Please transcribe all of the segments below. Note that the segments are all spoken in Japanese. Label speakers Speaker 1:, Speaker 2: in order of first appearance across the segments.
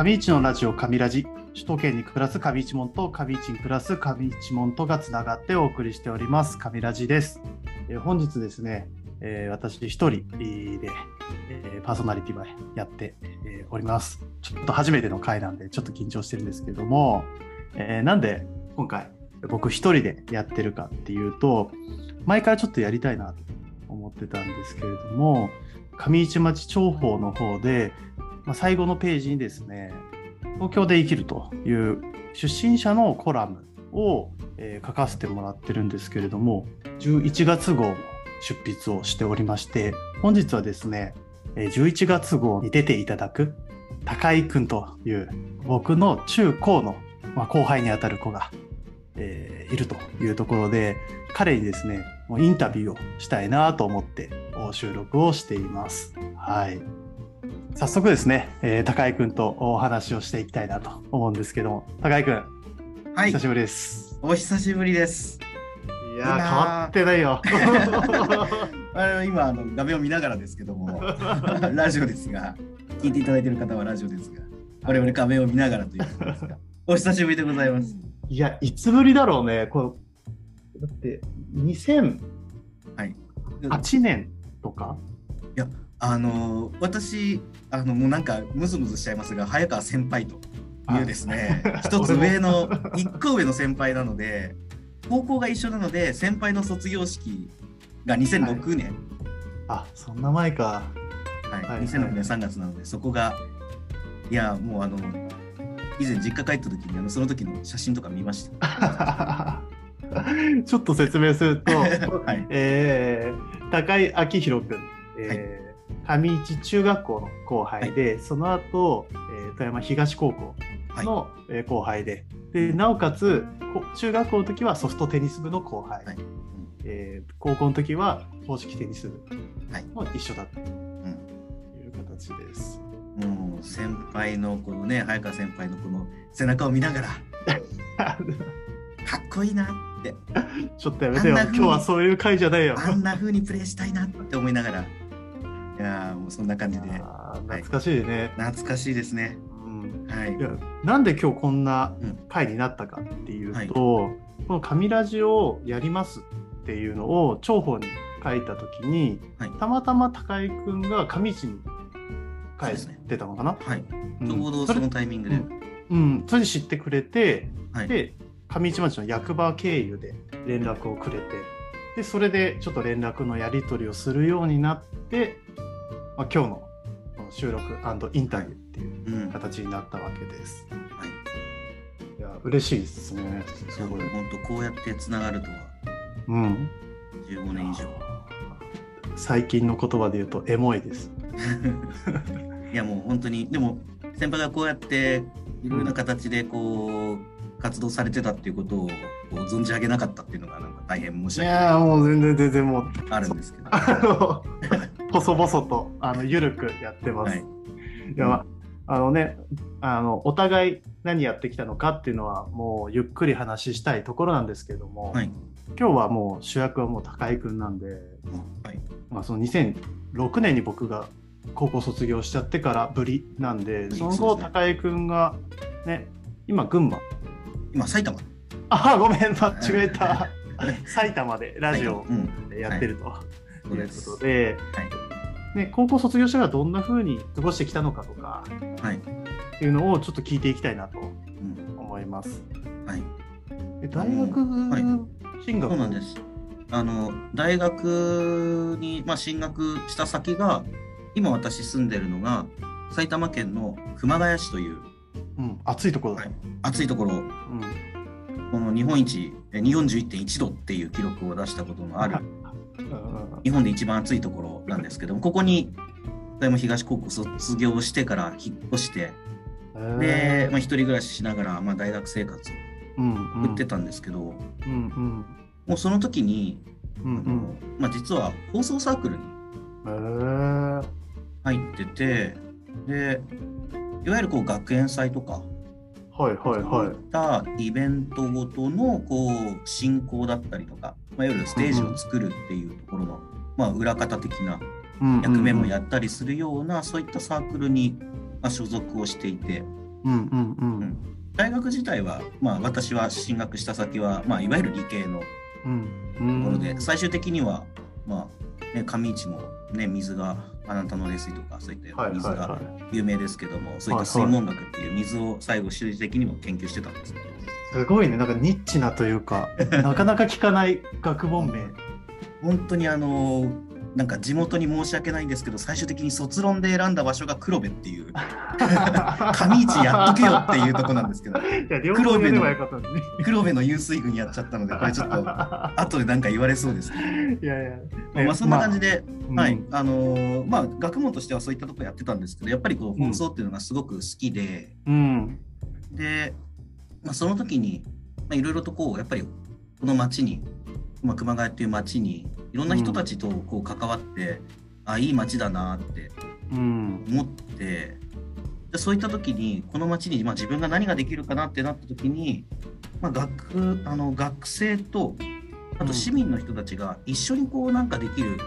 Speaker 1: 上市のラジオ上ラジ首都圏に暮らす上市門と上市に暮らす上市門とがつながってお送りしております。上ラジです、えー本日ですね、えー私一人で、えーパーソナリティはやって、えーおります。ちょっと初めての回なんでちょっと緊張してるんですけども、えーなんで今回僕一人でやってるかっていうと前からちょっとやりたいなと思ってたんですけれども上市町長報の方で、まあ、最後のページにですね東京で生きるという出身者のコラムを、えー書かせてもらってるんですけれども11月号の出筆をしておりまして本日はですね11月号に出ていただく高井くんという僕の中高の、まあ、後輩にあたる子が、えーいるというところで彼にですねもうインタビューをしたいなと思って収録をしています。はい早速ですね、えー高井くんとお話をしていきたいなと思うんですけども高井くん、
Speaker 2: はい
Speaker 1: 久しぶりです。
Speaker 2: お久しぶりです。
Speaker 1: いやー変わってないよ。
Speaker 2: あの今あの画面を見ながらですけども、ラジオですが、聞いていただいている方はラジオですが、我々画面を見ながらということですが、お久しぶりでございます。
Speaker 1: いやいつぶりだろうね。こうだって2008
Speaker 2: はい。
Speaker 1: 年とか？
Speaker 2: あの私あのもうなんかムズムズしちゃいますが、早川先輩というですね、一つ上の一個上の先輩なので、高校が一緒なので先輩の卒業式が2006年。
Speaker 1: あそんな前か。
Speaker 2: はい、
Speaker 1: はい
Speaker 2: 2006年3月なので、そこが、いや、もうあの、以前実家帰った時に、あのその時の写真とか見ました。
Speaker 1: ちょっと説明すると、
Speaker 2: はい、
Speaker 1: えー高井明宏君、えー上市中学校の後輩で、その後、えー富山東高校の、えー後輩で。でなおかつこ中学校の時はソフトテニス部の後輩、
Speaker 2: はい。
Speaker 1: えー高校の時は公式テニス部
Speaker 2: はい。
Speaker 1: も一緒だった。と
Speaker 2: うん。
Speaker 1: いう形です。
Speaker 2: もう先輩のこのね、早川先輩のこの背中を見ながら、かっこいいなって、
Speaker 1: ちょっとやめてよ。今日はそういう回じゃないよ。
Speaker 2: あんな風にプレーしたいなって思いながら、いやーもうそんな感じで、
Speaker 1: 懐かしいね。
Speaker 2: 懐かしいですね。
Speaker 1: うん
Speaker 2: はい
Speaker 1: い。やなんで今日こんな
Speaker 2: うん
Speaker 1: 回になったかっていうと、
Speaker 2: はい
Speaker 1: この「神ラジ」をやりますっていうのを重宝に書いた時に
Speaker 2: はい。
Speaker 1: たまたま高井くんが上市に帰ってたのかな、
Speaker 2: はい。
Speaker 1: うん
Speaker 2: ちょうどそのタイミングで、
Speaker 1: うんうん、それで知ってくれて、
Speaker 2: はい。
Speaker 1: で上市町の役場経由で連絡をくれてでそれでちょっと連絡のやり取りをするようになって、まあ、今日のこの収録インタビューっていう
Speaker 2: うん。はい。
Speaker 1: 形になったわけです。いや嬉しいですね。すごい。
Speaker 2: 本当こうやってつながるとは
Speaker 1: うん。
Speaker 2: 15年以上。
Speaker 1: 最近の言葉で言うとエモいです。
Speaker 2: いやもう本当にでも先輩がこうやっていろいろな形でこう活動されてたっていうことを存じ上げなかったっていうのがなんか大変申し
Speaker 1: い
Speaker 2: 訳
Speaker 1: やーもう全然全然もう
Speaker 2: あるんですけど。
Speaker 1: 細々とあのゆるくやってます。
Speaker 2: はい
Speaker 1: い、やまああのねあのお互い何やってきたのかっていうのはもうゆっくり話したいところなんですけども、
Speaker 2: はい。
Speaker 1: 今日はもう主役はもう高井くんなんで、
Speaker 2: はい。
Speaker 1: まあ、その2006年に僕が高校卒業しちゃってからぶりなんでその後高井くんがね今群馬？
Speaker 2: 今埼玉。
Speaker 1: あごめん間違えた埼玉でラジオ。やってると
Speaker 2: そう
Speaker 1: いうことで、
Speaker 2: はい。
Speaker 1: ね、高校卒業してからどんな風に過ごしてきたのかとか
Speaker 2: はい。
Speaker 1: っていうのをちょっと聞いていきたいなと
Speaker 2: うん。
Speaker 1: 思います。
Speaker 2: はい。
Speaker 1: で大学
Speaker 2: はい
Speaker 1: 進学、
Speaker 2: そうなんです。あの大学にまあ進学した先が今私住んでるのが埼玉県の熊谷市という
Speaker 1: うん、暑いところだ、
Speaker 2: はい暑いところ
Speaker 1: うん、
Speaker 2: この日本一え241.1度っていう記録を出したことのある
Speaker 1: うん
Speaker 2: 日本で一番暑いところなんですけどもここに富山東高校卒業してから引っ越して
Speaker 1: うん
Speaker 2: で、まあ、一人暮らししながら、まあ、大学生活を
Speaker 1: うんうん。
Speaker 2: 送ってたんですけど、も
Speaker 1: うん。
Speaker 2: うその時に、
Speaker 1: うんうん。うん
Speaker 2: まあ、実は放送サークルに入っててでいわゆるこう学園祭とか
Speaker 1: はいはい
Speaker 2: そう
Speaker 1: はい
Speaker 2: いったイベントごとのこう進行だったりとか、まあ、いわゆるステージを作るっていうところの、まあ、裏方的な役目もやったりするような、そういったサークルにまあ所属をしていて。
Speaker 1: うんうんうん
Speaker 2: 大学自体は、まあ、私は進学した先は、まあ、いわゆる理系の
Speaker 1: うん
Speaker 2: ところで、最終的には、まあね、上市も、ね、水があなたの冷水とかそういった
Speaker 1: はい
Speaker 2: 水が
Speaker 1: はい。はい
Speaker 2: 有名ですけども、そういった水門学っていう水を最後終的にも研究してたんですけど、
Speaker 1: すごいね。なんかニッチなというか なかなか聞かない学問名。
Speaker 2: 本当にあのなんか地元に申し訳ないんですけど最終的に卒論で選んだ場所が黒部っていう。上市やっとけよっていうとこなんですけど。
Speaker 1: いや両方やればよかったのに。
Speaker 2: 黒部の湧水群やっちゃったのでこれちょっと後でなんか言われそうです。ね。
Speaker 1: いやいや、
Speaker 2: まあ、そんな感じで、
Speaker 1: まあ
Speaker 2: はい、あのーまあ学問としてはそういったところやってたんですけどやっぱりこう
Speaker 1: うん
Speaker 2: 放送っていうのがすごく好きで、
Speaker 1: うん。
Speaker 2: で、まあ、その時にまあいろいろとこうやっぱりこの町に、まあ、熊谷っていう町にいろんな人たちとこう関わって、あいい町だなって
Speaker 1: うん。
Speaker 2: 思ってでそういった時にこの町に、まあ、自分が何ができるかなってなった時に、まあ、学あの学生とあと市民の人たちが一緒にこうなんかできる。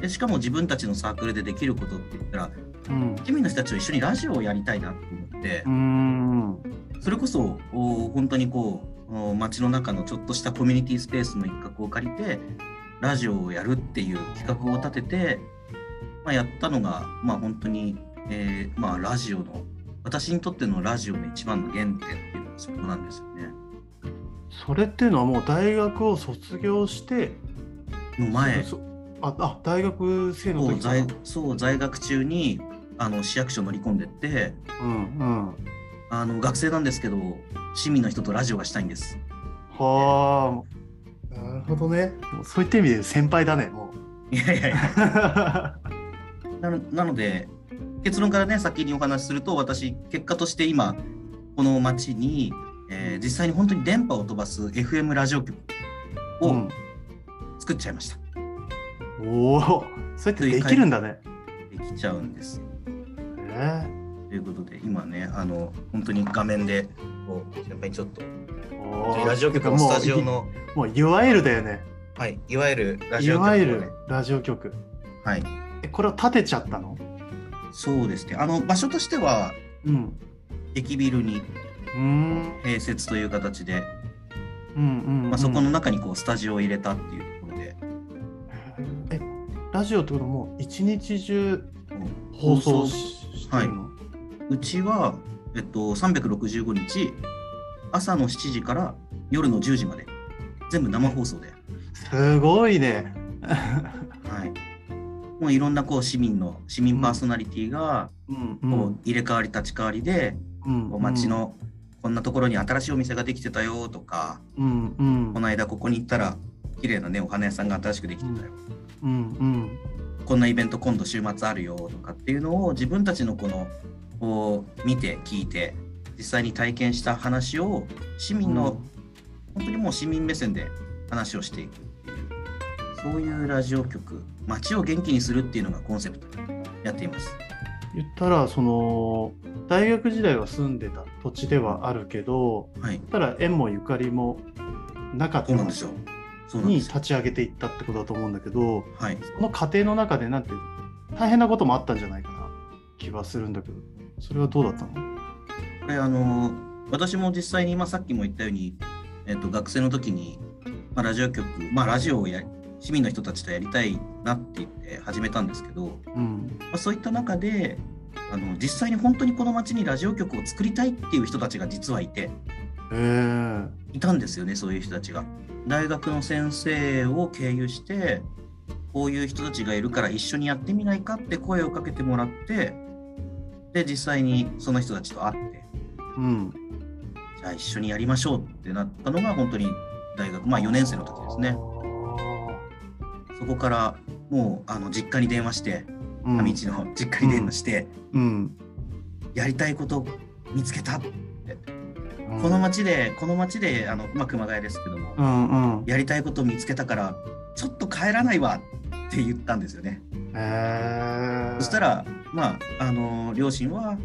Speaker 2: でしかも自分たちのサークルでできることって言ったら
Speaker 1: うん。
Speaker 2: 市民の人たちと一緒にラジオをやりたいなと思って。
Speaker 1: うん。
Speaker 2: それこそお本当にこうお街の中のちょっとしたコミュニティスペースの一角を借りてラジオをやるっていう企画を立てて、まあ、やったのが、まあ、本当に、えーまあ、ラジオの私にとってのラジオの一番の原点っていうのがそこなんですよね。
Speaker 1: それっていうのはもう大学を卒業して
Speaker 2: の前。
Speaker 1: そああ大学生の時
Speaker 2: そう在学中にあの市役所乗り込んでって
Speaker 1: うんうん。
Speaker 2: あの学生なんですけど市民の人とラジオがしたいんです。
Speaker 1: はあ。なるほどね。そういった意味で先輩だねも
Speaker 2: いやいやいや。
Speaker 1: う
Speaker 2: なのなので結論からね先にお話しすると私結果として今この町に、えー実際に本当に電波を飛ばす FM ラジオ局を
Speaker 1: うん。
Speaker 2: 作っちゃいました。
Speaker 1: おおそうやってできるんだね。
Speaker 2: できちゃうんです。
Speaker 1: え
Speaker 2: ということで今ねあの本当に画面でこう先輩にちょっとラジオ局のスタジオの
Speaker 1: もういわゆるだよね。
Speaker 2: はいいわゆるラ
Speaker 1: い
Speaker 2: ジオ局をね。
Speaker 1: わゆるラジオ局。
Speaker 2: はい。
Speaker 1: えこれを建てちゃったの？
Speaker 2: そうですね。あの場所としては
Speaker 1: うん。
Speaker 2: 駅ビルに併設という形で、
Speaker 1: うんうん、うん。
Speaker 2: まあ、そこの中にこうスタジオを入れたっていうところで、
Speaker 1: えラジオってことはもう一日中
Speaker 2: うん。
Speaker 1: 放送？ししてるの、
Speaker 2: うちは、えっと、365日朝の7時から夜の10時まで全部生放送で、
Speaker 1: すごいね。
Speaker 2: はい、もういろんなこう市民の市民パーソナリティが
Speaker 1: うん。
Speaker 2: こう入れ替わり立ち替わりで、街のこんなところに新しいお店ができてたよとか、
Speaker 1: うん。うん。
Speaker 2: この間ここに行ったら綺麗なねお花屋さんが新しくできてたよ、
Speaker 1: うん。うん
Speaker 2: こんなイベント今度週末あるよとかっていうのを自分たちのこのこう見て聞いて実際に体験した話を市民の、本当にもう市民目線で話をしていくっていうそういうラジオ局街を元気にするっていうのがコンセプトでやっています。
Speaker 1: 言ったらその大学時代は住んでた土地ではあるけど
Speaker 2: はい、
Speaker 1: たら縁もゆかりもなかった
Speaker 2: んですよ。
Speaker 1: に。立ち上げていったってことだと思うんだけど
Speaker 2: はい。
Speaker 1: その過程の中でなんて大変なこともあったんじゃないかな気はするんだけどそれはどうだったの？
Speaker 2: これあの私も実際に今さっきも言ったように、えっと学生の時に、まあ、ラジオ局、まあ、ラジオをや市民の人たちとやりたいなって言って始めたんですけど、
Speaker 1: うん
Speaker 2: まあ、そういった中であの実際に本当にこの町にラジオ局を作りたいっていう人たちが実はいて
Speaker 1: えー、
Speaker 2: いたんですよねそういう人たちが。大学の先生を経由してこういう人たちがいるから一緒にやってみないかって声をかけてもらってで実際にその人たちと会って
Speaker 1: うん。
Speaker 2: じゃあ一緒にやりましょうってなったのが本当に大学まあ4年生の時ですね。そこからもうあの実家に電話して
Speaker 1: うん。
Speaker 2: 上市の実家に電話して、
Speaker 1: うん。
Speaker 2: やりたいこと見つけた、
Speaker 1: うん
Speaker 2: この町でこの町であの、まあ、熊谷ですけども、
Speaker 1: うんうん。
Speaker 2: やりたいこと見つけたからちょっと帰らないわって言ったんですよね。
Speaker 1: えー、
Speaker 2: そしたらまああの両親は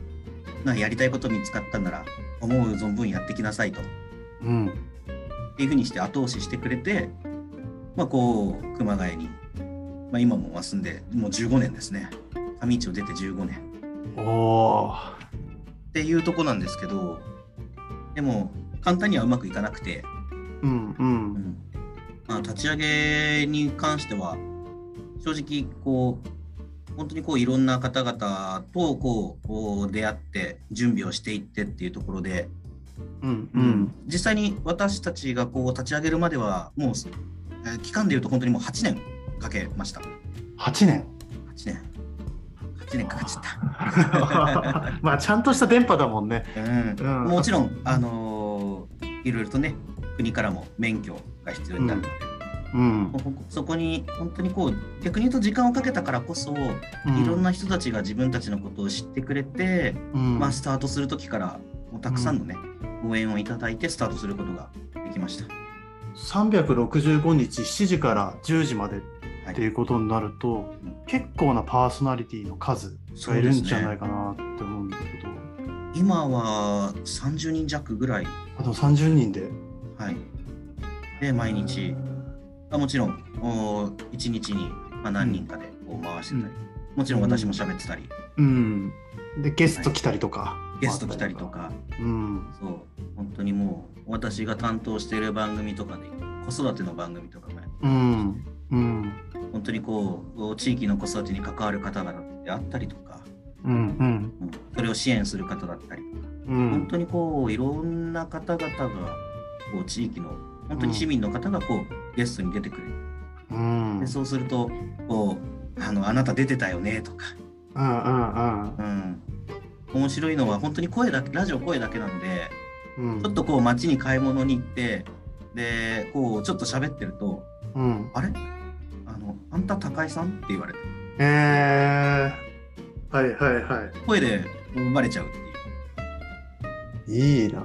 Speaker 2: まあやりたいこと見つかったんなら思う存分やってきなさいと。
Speaker 1: うん。
Speaker 2: っていうふうにして後押ししてくれて、まあ、こう熊谷に、まあ、今も住んでもう15年ですね。上市を出て15年。
Speaker 1: おお
Speaker 2: っていうとこなんですけどでも簡単にはうまくいかなくて、
Speaker 1: うんう
Speaker 2: うん。んまあ、立ち上げに関しては正直こう本当にこういろんな方々とこう出会って準備をしていってっていうところで、
Speaker 1: うんうん。
Speaker 2: 実際に私たちがこう立ち上げるまではもう、えー期間でいうと本当にもう8年かけました。
Speaker 1: 8年。
Speaker 2: 8年8年かかっちゃった。
Speaker 1: まあちゃんとした電波だもんね。
Speaker 2: うん。
Speaker 1: うん。
Speaker 2: もちろん、あのーいろいろとね国からも免許が必要になるので、
Speaker 1: うん。
Speaker 2: もうほそこに本当にこう逆に言うと時間をかけたからこそ、いろんな人たちが自分たちのことを知ってくれて、
Speaker 1: うん。
Speaker 2: まあ、スタートする時からもうたくさんのね、応援をいただいてスタートすることができました。
Speaker 1: 365日7時から10時まで
Speaker 2: はい
Speaker 1: っていうことになると、
Speaker 2: うん。
Speaker 1: 結構なパーソナリティの数がいるんじゃないかなって思うんだけど、
Speaker 2: 今は30人弱ぐらい、
Speaker 1: あと30人で。
Speaker 2: はい、で毎日。あもちろんお1日にまあ何人かでこう回してたり、もちろん私も喋ってたり、
Speaker 1: うん。でゲスト来たりとか、
Speaker 2: ゲスト来たりとか、
Speaker 1: うん。
Speaker 2: そう。本当にもう私が担当している番組とかで子育ての番組とかもやって。
Speaker 1: うんうん。
Speaker 2: 本当にこう地域の子育てに関わる方々であったりとか、
Speaker 1: うんうん。
Speaker 2: うん。それを支援する方だったりとか、
Speaker 1: うん。
Speaker 2: 本当にこういろんな方々がこう地域の本当に市民の方がこうゲストに出てくれる、
Speaker 1: うん。
Speaker 2: でそうするとこうあの「あなた出てたよね」とか、
Speaker 1: うんうん
Speaker 2: うん、面白いのは本当に声だけラジオ声だけなので
Speaker 1: うん。
Speaker 2: ちょっとこう街に買い物に行ってでこうちょっと喋ってると
Speaker 1: うん「
Speaker 2: あれ？あのあんた高井さん?」って言われて
Speaker 1: えー、はいはいは
Speaker 2: 声でバレちゃうっていう。
Speaker 1: いいいな。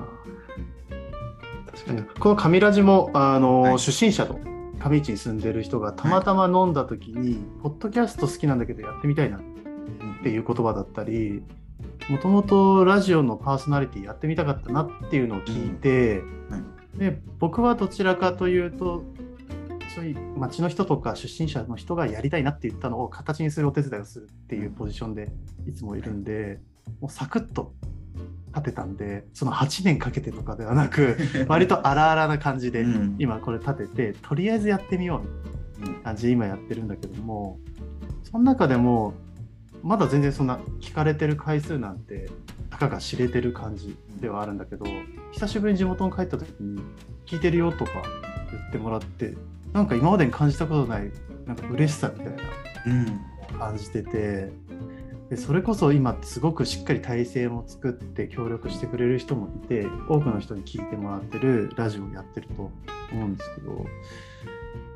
Speaker 1: 確かに。この上ラジもあの、
Speaker 2: はい。
Speaker 1: 出身者と上市に住んでる人がたまたま飲んだ時に、ポッドキャスト好きなんだけどやってみたいなっていう言葉だったりもともとラジオのパーソナリティやってみたかったなっていうのを聞いて、
Speaker 2: はい。
Speaker 1: で僕はどちらかというとそういう町の人とか出身者の人がやりたいなって言ったのを形にするお手伝いをするっていうポジションでいつもいるんで、もうサクッと立てたんでその8年かけてとかではなく 割と荒々な感じで
Speaker 2: うん。
Speaker 1: 今これ立ててとりあえずやってみようみたいな
Speaker 2: うん。
Speaker 1: 感じで今やってるんだけどもその中でもまだ全然そんな聞かれてる回数なんてたかが知れてる感じではあるんだけど久しぶりに地元に帰った時に聞いてるよとか言ってもらってなんか今までに感じたことないなんか嬉しさみたいな感じててでそれこそ今すごくしっかり体制も作って協力してくれる人もいて多くの人に聞いてもらってるラジオをやってると思うんですけど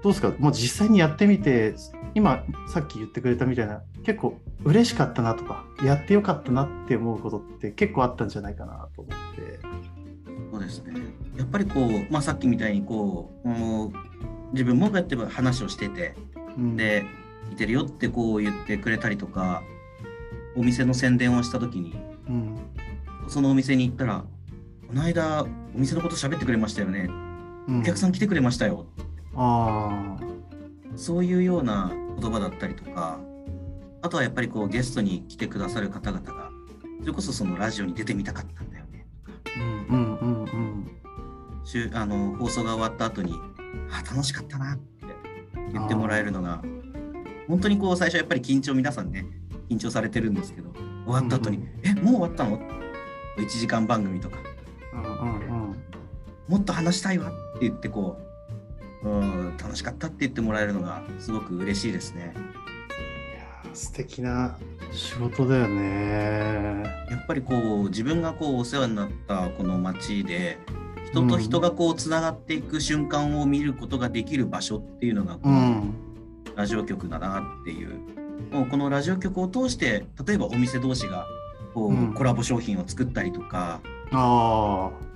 Speaker 1: どうですか？もう実際にやってみて今さっき言ってくれたみたいな結構嬉しかったなとかやってよかったなって思うことって結構あったんじゃないかなと思って。
Speaker 2: そうですね。やっぱりこう、まあ、さっきみたいにこう、もう自分もこうやって話をしてて、
Speaker 1: うん、
Speaker 2: で、いてるよってこう言ってくれたりとか、お店の宣伝をした時に、
Speaker 1: うん。
Speaker 2: そのお店に行ったら、この間、お店のこと喋ってくれましたよね。
Speaker 1: うん。
Speaker 2: お客さん来てくれましたよ。
Speaker 1: あ
Speaker 2: そういうような言葉だったりとか、あとはやっぱりこうゲストに来てくださる方々が、それこそそのラジオに出てみたかったんだよね。とか、
Speaker 1: ーうんうんうん。
Speaker 2: あの放送が終わった後にあ楽しかったなって言ってもらえるのが本当にこう最初やっぱり緊張皆さんね緊張されてるんですけど終わった後に「
Speaker 1: うん
Speaker 2: えもう終わったの?」1時間番組とか
Speaker 1: うんうんうん「
Speaker 2: もっと話したいわ」って言ってこううん楽しかったって言ってもらえるのがすごく嬉しいですね。
Speaker 1: いやー素敵な仕事だよね。
Speaker 2: やっぱりこう自分がこうお世話になったこの街で人と人がこうつながっていく瞬間を見ることができる場所っていうのがこの
Speaker 1: うん。
Speaker 2: ラジオ局だなっていう。もうこのラジオ局を通して例えばお店同士がこう、
Speaker 1: うん。
Speaker 2: コラボ商品を作ったりとか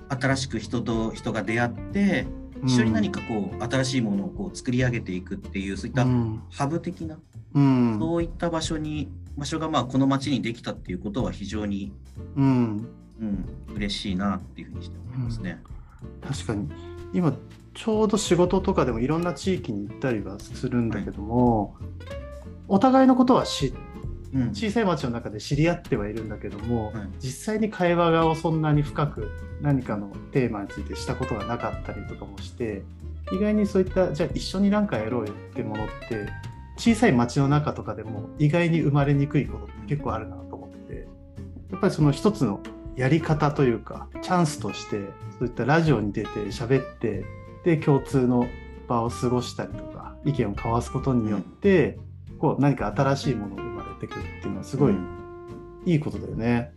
Speaker 2: 新しく人と人が出会って一緒に何かこう新しいものをこう作り上げていくっていうそういった
Speaker 1: うん。
Speaker 2: ハブ的な、
Speaker 1: うん。
Speaker 2: そういった場所に場所がまあこの街にできたっていうことは非常に、
Speaker 1: うん。
Speaker 2: うん、嬉しいなっていうふうにして思いますね。
Speaker 1: 確かに。今ちょうど仕事とかでもいろんな地域に行ったりはするんだけども、お互いのことは知っ
Speaker 2: うん。
Speaker 1: 小さい町の中で知り合ってはいるんだけども、
Speaker 2: はい。
Speaker 1: 実際に会話をそんなに深く何かのテーマについてしたことがなかったりとかもして意外にそういったじゃあ一緒に何かやろうよってものって小さい町の中とかでも意外に生まれにくいことって結構あるなと思ってやっぱりその一つのやり方というかチャンスとしてそういったラジオに出て喋ってで共通の場を過ごしたりとか意見を交わすことによって、こう何か新しいものが生まれてくるっていうのはすごい
Speaker 2: うん。
Speaker 1: いいことだよね。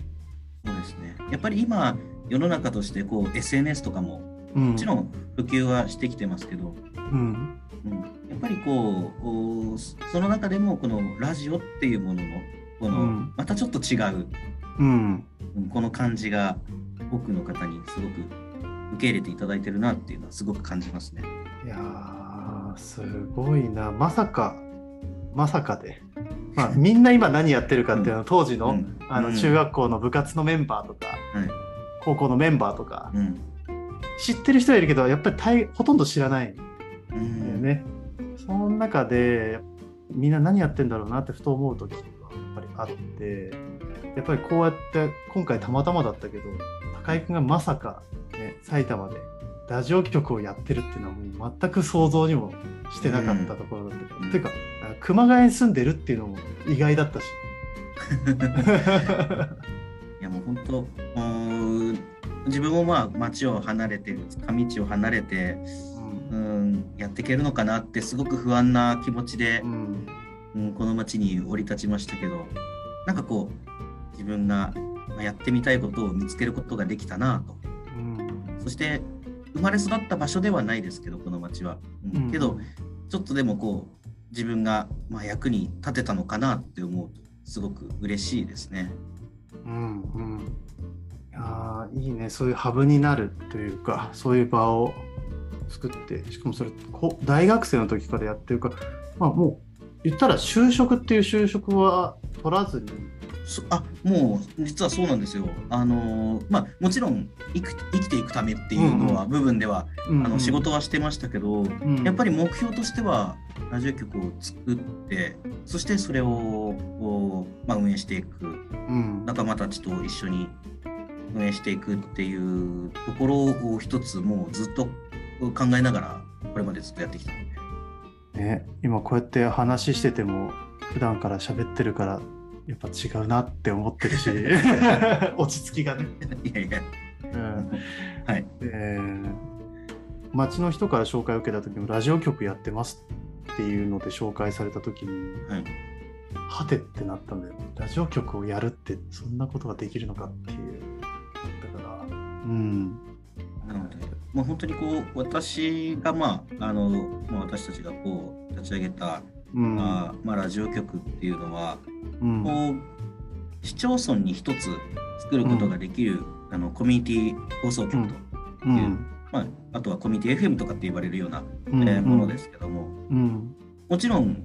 Speaker 2: そうですね。やっぱり今、世の中としてこう SNS とかも
Speaker 1: うん、
Speaker 2: もちろん普及はしてきてますけど、
Speaker 1: うん、
Speaker 2: うん、やっぱりこうおその中でもこのラジオっていうもののこの、
Speaker 1: うん。
Speaker 2: またちょっと違う。
Speaker 1: うん、
Speaker 2: うんこの感じが多くの方にすごく受け入れていただいてるなっていうのはすごく感じますね。
Speaker 1: いやーすごいな。まさかまさかで、まあ、みんな今何やってるかっていうのは当時の,、
Speaker 2: うん。うん。
Speaker 1: あの中学校の部活のメンバーとか、
Speaker 2: はい。
Speaker 1: 高校のメンバーとか、
Speaker 2: うん。
Speaker 1: 知ってる人はいるけどやっぱり大ほとんど知らない。ん。だ
Speaker 2: う
Speaker 1: よ
Speaker 2: ん
Speaker 1: ね。その中でみんな何やってんだろうなってふと思う時。がやっぱりあってやっぱりこうやって今回たまたまだったけど高井君がまさか、ね、埼玉でラジオ局をやってるっていうのはもう全く想像にもしてなかったところだった。から、
Speaker 2: うん。
Speaker 1: ていうか熊谷に住んでるっていうのも意外だったし。
Speaker 2: いやもう本当自分もまあ町を離れて上地を離れてうんやっていけるのかなってすごく不安な気持ちで
Speaker 1: う、ん
Speaker 2: うん、この町に降り立ちましたけどなんかこう自分がまあやってみたいことを見つけることができたなと。
Speaker 1: うん。
Speaker 2: そして生まれ育った場所ではないですけどこの町は、うん。けどちょっとでもこう自分がまあ役に立てたのかなって思うとすごく嬉しいですね。
Speaker 1: うんうん。いやーいいね。そういうハブになるというかそういう場を作ってしかもそれこ大学生の時からやってるからまあもう言ったら就職っていう就職は取らずに。
Speaker 2: そあもう実はそうなんですよ。あのーまあもちろん生き生きていくためっていうのは、部分ではあの仕事はしてましたけど、やっぱ
Speaker 1: り、
Speaker 2: り目標としてはラジオ局を作ってそしてそれをこうまあ、運営していく。
Speaker 1: うん。
Speaker 2: 仲間たちと一緒に運営していくっていうところを一つもうずっと考えながらこれまでずっとやってきた。ので。
Speaker 1: ね、今こうやって話してても普段から喋ってるからやっぱ違うなって思ってるし 落ち着きがね。
Speaker 2: いやいや、
Speaker 1: うん
Speaker 2: はい。
Speaker 1: えー町の人から紹介を受けた時もラジオ局やってますっていうので紹介された時に
Speaker 2: はい。
Speaker 1: はてってなったんだよラジオ局をやるってそんなことができるのかっていうだからうん
Speaker 2: なので、まあ、本当にこう私がまああの、まあ、私たちがこう立ち上げた、
Speaker 1: うん。
Speaker 2: まあまあ、ラジオ局っていうのは、
Speaker 1: うん。
Speaker 2: こう市町村に一つ作ることができる、あのコミュニティ放送局と、
Speaker 1: うん。
Speaker 2: まあ、あとはコミュニティ FM とかって言われるような、
Speaker 1: うん。
Speaker 2: えーものですけども、
Speaker 1: うん。
Speaker 2: もちろん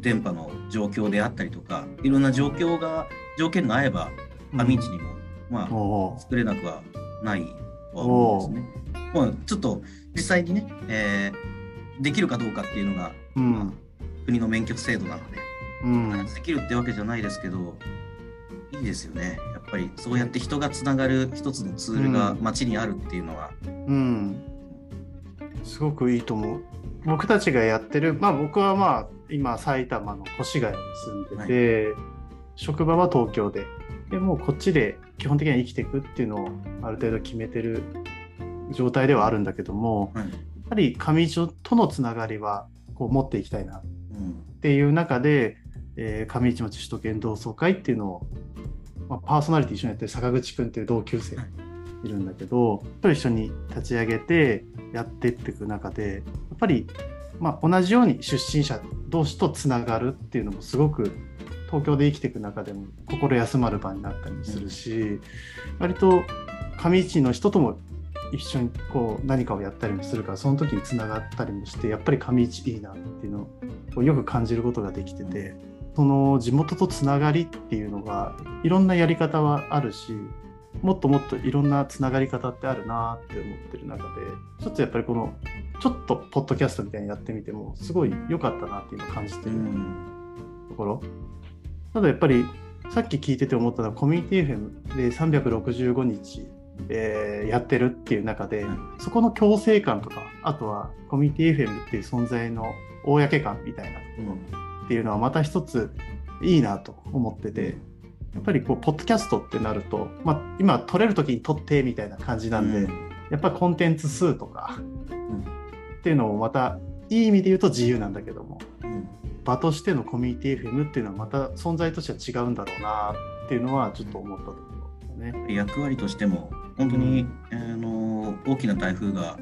Speaker 2: 電波の状況であったりとかいろんな状況が条件が合えば上市にも、まあ作れなくはないとは思うんですね。まあ、ちょっと実際にね、えーできるかどうかっていうのが、
Speaker 1: うん。
Speaker 2: まあ国の免許制度なので、
Speaker 1: うん。
Speaker 2: できるってわけじゃないですけどいいですよね。やっぱりそうやって人がつながる一つのツールが街にあるっていうのは、
Speaker 1: うん、すごくいいと思う。僕たちがやってる、まあ僕はまあ今埼玉の越谷に住んでて、職場は東京で、でもうこっちで基本的には生きていくっていうのをある程度決めてる状態ではあるんだけども、
Speaker 2: はい。
Speaker 1: やっぱり上市とのつながりはこう持っていきたいな。っ
Speaker 2: うん。
Speaker 1: ていう中で、えー上市町首都圏同窓会っていうのを、まあ、パーソナリティ一緒にやってる坂口くんっていう同級生がい。るんだけど、と一緒に立ち上げてやってっていく中でやっぱり、まあ、同じように出身者同士とつながるっていうのもすごく東京で生きていく中でも心休まる場になったりもするし、割と上市の人とも一緒にこう何かをやったりもするからその時につながったりもしてやっぱり上市いいなっていうのをよく感じることができててその地元とつながりっていうのがいろんなやり方はあるしもっともっといろんなつながり方ってあるなって思ってる中でちょっとやっぱりこのちょっとポッドキャストみたいにやってみてもすごい良かったなって今感じてるところ。ただやっぱりさっき聞いてて思ったのはコミュニティ FM で365日、えーやってるっていう中で、
Speaker 2: うん
Speaker 1: そこの強制感とかあとはコミュニティ FM っていう存在の公感みたいな
Speaker 2: うん
Speaker 1: っていうのはまた一ついいなと思っててやっぱりこうポッドキャストってなると、まあ、今撮れる時に撮ってみたいな感じなんで、
Speaker 2: うん
Speaker 1: やっぱりコンテンツ数とか
Speaker 2: ん
Speaker 1: っていうのもまたいい意味で言うと自由なんだけども
Speaker 2: うん
Speaker 1: 場としてのコミュニティ FM っていうのはまた存在としては違うんだろうなっていうのはちょっと思ったところだね。
Speaker 2: 役割としても本当に、あの大きな台風が、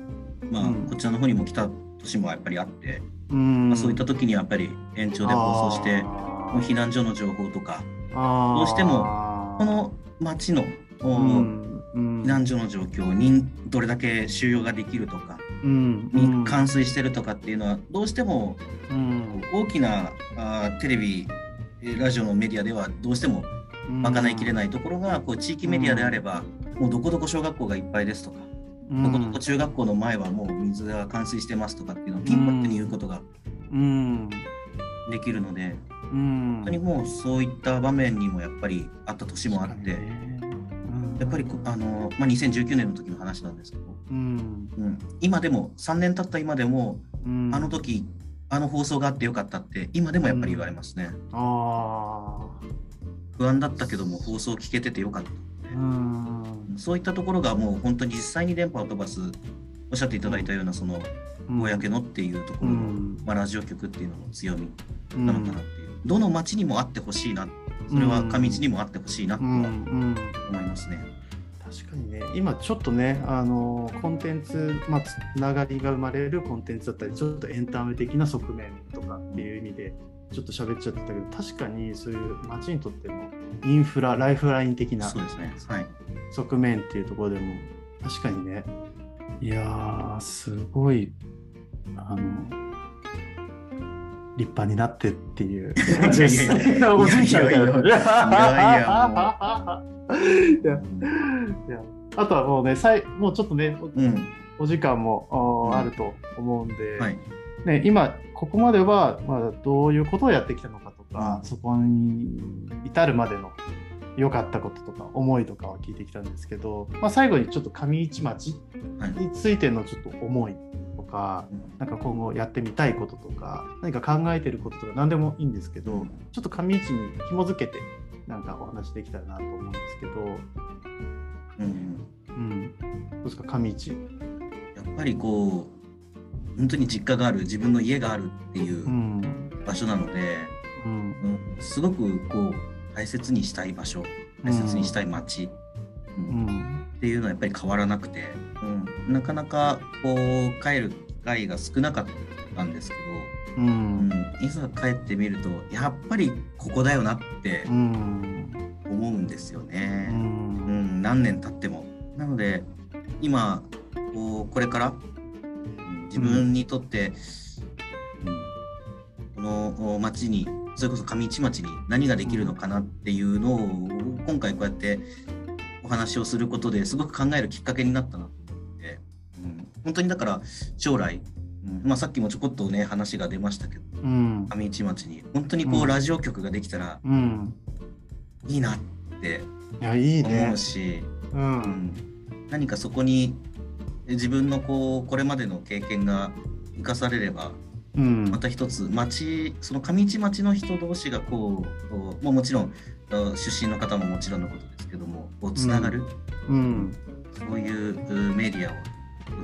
Speaker 2: まあ
Speaker 1: うん。
Speaker 2: こちらの方にも来た年もやっぱりあって、
Speaker 1: うん。
Speaker 2: まあ、そういった時にやっぱり延長で放送して
Speaker 1: あ
Speaker 2: もう避難所の情報とか
Speaker 1: ー。
Speaker 2: どうしてもこの町の、避難所の状況にどれだけ収容ができるとか、
Speaker 1: うん。
Speaker 2: に冠水してるとかっていうのはどうしても
Speaker 1: うん。
Speaker 2: 大きなあーテレビえーラジオのメディアではどうしても賄いきれ
Speaker 1: い、
Speaker 2: ないところがこう地域メディアであれば、もうどこどこ小学校がいっぱいですとか、
Speaker 1: うん。
Speaker 2: どこどこ中学校の前はもう水が冠水してますとかっていうのをピンポイントに言うことが
Speaker 1: うん。
Speaker 2: できるので、
Speaker 1: うん。
Speaker 2: 本当にもうそういった場面にもやっぱりあった年もあって、やっぱりこあの、まあ、2019年の時の話なんですけど、
Speaker 1: うん。
Speaker 2: うん、今でも3年経った今でも、
Speaker 1: うん。
Speaker 2: あの時あの放送があってよかったって今でもやっぱり言われますね。
Speaker 1: あ
Speaker 2: 不安だったけども放送聞けててよかった。
Speaker 1: ーうん。
Speaker 2: そういったところがもう本当に実際に電波を飛ばすおっしゃっていただいたようなその公のっていうところの、
Speaker 1: うん。
Speaker 2: まあ、ラジオ局っていうのの強み
Speaker 1: うん
Speaker 2: なのかなっていう、どの町にもあってほしいなそれは上地にもあってほしいなと思いますね。
Speaker 1: 確かにね。今ちょっとねあのコンテンツ、まあ、つながりが生まれるコンテンツだったりちょっとエンタメ的な側面とかっていう意味でちょっと喋っちゃってたけど確かにそういう街にとってのインフラライフライン的な
Speaker 2: そうですね。はい。
Speaker 1: 側面っていうところでも確かにねいやーすごいあの立派になってっていうあとはもうねさいもうちょっとね
Speaker 2: うん。
Speaker 1: お時間もあると思うんで、
Speaker 2: はい。
Speaker 1: ね、今ここまでは、まあ、どういうことをやってきたのかとか、
Speaker 2: うん
Speaker 1: そこに至るまでの良かったこととか思いとかは聞いてきたんですけど、まあ、最後にちょっと上市町
Speaker 2: はい。
Speaker 1: についてのちょっと思いとかなんか今後やってみたいこととか何か考えてることとか何でもいいんですけど、
Speaker 2: うん
Speaker 1: ちょっと上市に紐づけてなんかお話できたらなと思うんですけど、
Speaker 2: うん。
Speaker 1: うん、どうですか上市。
Speaker 2: やっぱりこう本当に実家がある自分の家があるっていう
Speaker 1: うん。
Speaker 2: 場所なので、
Speaker 1: うん。
Speaker 2: うん、すごくこう大切にしたい場所大切にしたい街、う
Speaker 1: うん。ん
Speaker 2: っていうのはやっぱり変わらなくて、うん、なかなかこう帰る機会が少なかったんですけど、
Speaker 1: うん。
Speaker 2: うん、いざ帰ってみるとやっぱりここだよなって
Speaker 1: うん。
Speaker 2: 思うんですよ
Speaker 1: う
Speaker 2: ね、うん。
Speaker 1: ん。
Speaker 2: 何年経っても。なので今こうこれからうん自分にとって、うんこの町にそれこそ上市町に何ができるのかなっていうのを今回こうやってお話をすることですごく考えるきっかけになったなと思って、うん、本当にだから将来、うんまあ、さっきもちょこっとね話が出ましたけど
Speaker 1: うん。
Speaker 2: 上市町に本当にこ
Speaker 1: う
Speaker 2: うん。ラジオ局ができたら
Speaker 1: うん。
Speaker 2: いいなって
Speaker 1: いやいい
Speaker 2: 思
Speaker 1: ね
Speaker 2: うん、何かそこに自分のこうこれまでの経験が生かされれば
Speaker 1: うん。
Speaker 2: また一つ町その上市町の人同士がこうもうもちろんあ出身の方ももちろんのことですけどもこうつながる、
Speaker 1: うん。
Speaker 2: そういううメディアを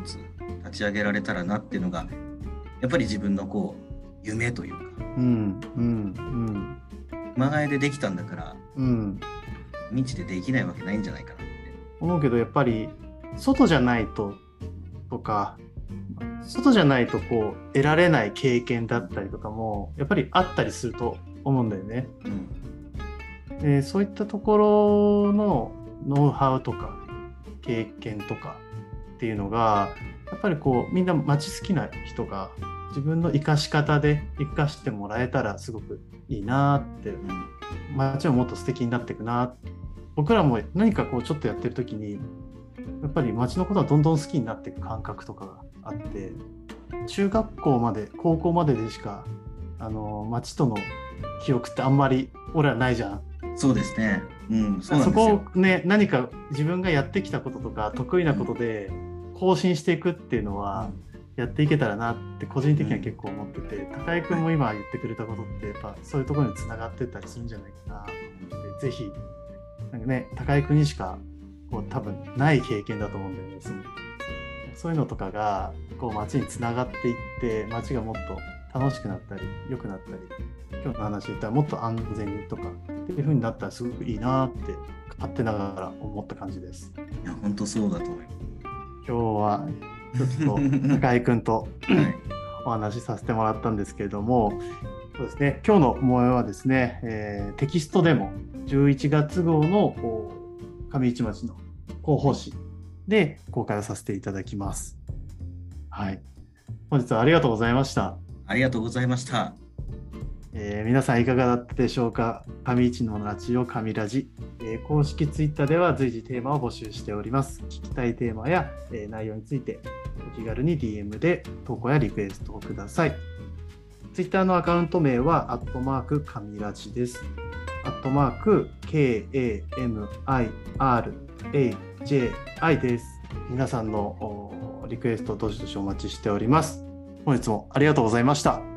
Speaker 2: 一つ立ち上げられたらなっていうのがやっぱり自分のこう夢というか。
Speaker 1: うん。うん。
Speaker 2: 熊谷でできたんだから
Speaker 1: うん。うん
Speaker 2: 道でできないわけないんじゃないかなって。
Speaker 1: 思うけどやっぱり外じゃないととか外じゃないとこう得られない経験だったりとかもやっぱりあったりすると思うんだよね。
Speaker 2: うん。
Speaker 1: でそういったところのノウハウとか経験とかっていうのがやっぱりこうみんな街好きな人が自分の生かし方で生かしてもらえたらすごくいいなって
Speaker 2: うん。
Speaker 1: 街ももっと素敵になっていくな。僕らも何かこうちょっとやってる時にやっぱり街のことはどんどん好きになっていく感覚とかがあって中学校まで高校まででしかあの街との記憶ってあんまり俺らないじゃん。
Speaker 2: そうですね。うん、そ
Speaker 1: そ
Speaker 2: んですよ
Speaker 1: こをね何か自分がやってきたこととか得意なことで更新していくっていうのはやっていけたらなって個人的には結構思ってて、高井君も今言ってくれたことってやっぱそういうところにつながってったりするんじゃないかなと思ってぜひなんかね高井君にしかこう多分ない経験だと思うんだよねそういうのとかがこう街につながっていって街がもっと楽しくなったり良くなったり今日の話で言ったらもっと安全にとかっていう風になったらすごくいいなって勝手ながら思った感じです。
Speaker 2: いや、本当そうだと思いま
Speaker 1: 今日はちょっと高井君と。お話しさせてもらったんですけれども、そうですね、今日の模様はですね、えーテキストでも11月号の上市町の広報誌で公開をさせていただきます。はい。本日はありがとうございました。
Speaker 2: ありがとうございました。
Speaker 1: えー皆さんいかがだったでしょうか？上市のラジオ上ラジ、えー公式ツイッターでは随時テーマを募集しております聞きたいテーマや、えー内容についてお気軽に DM で投稿やリクエストをくださいツイッターのアカウント名はアットマーク上ラジですアットマーク KAMIRAJI JI です。皆さんのリクエストをどしどしお待ちしております。本日もありがとうございました。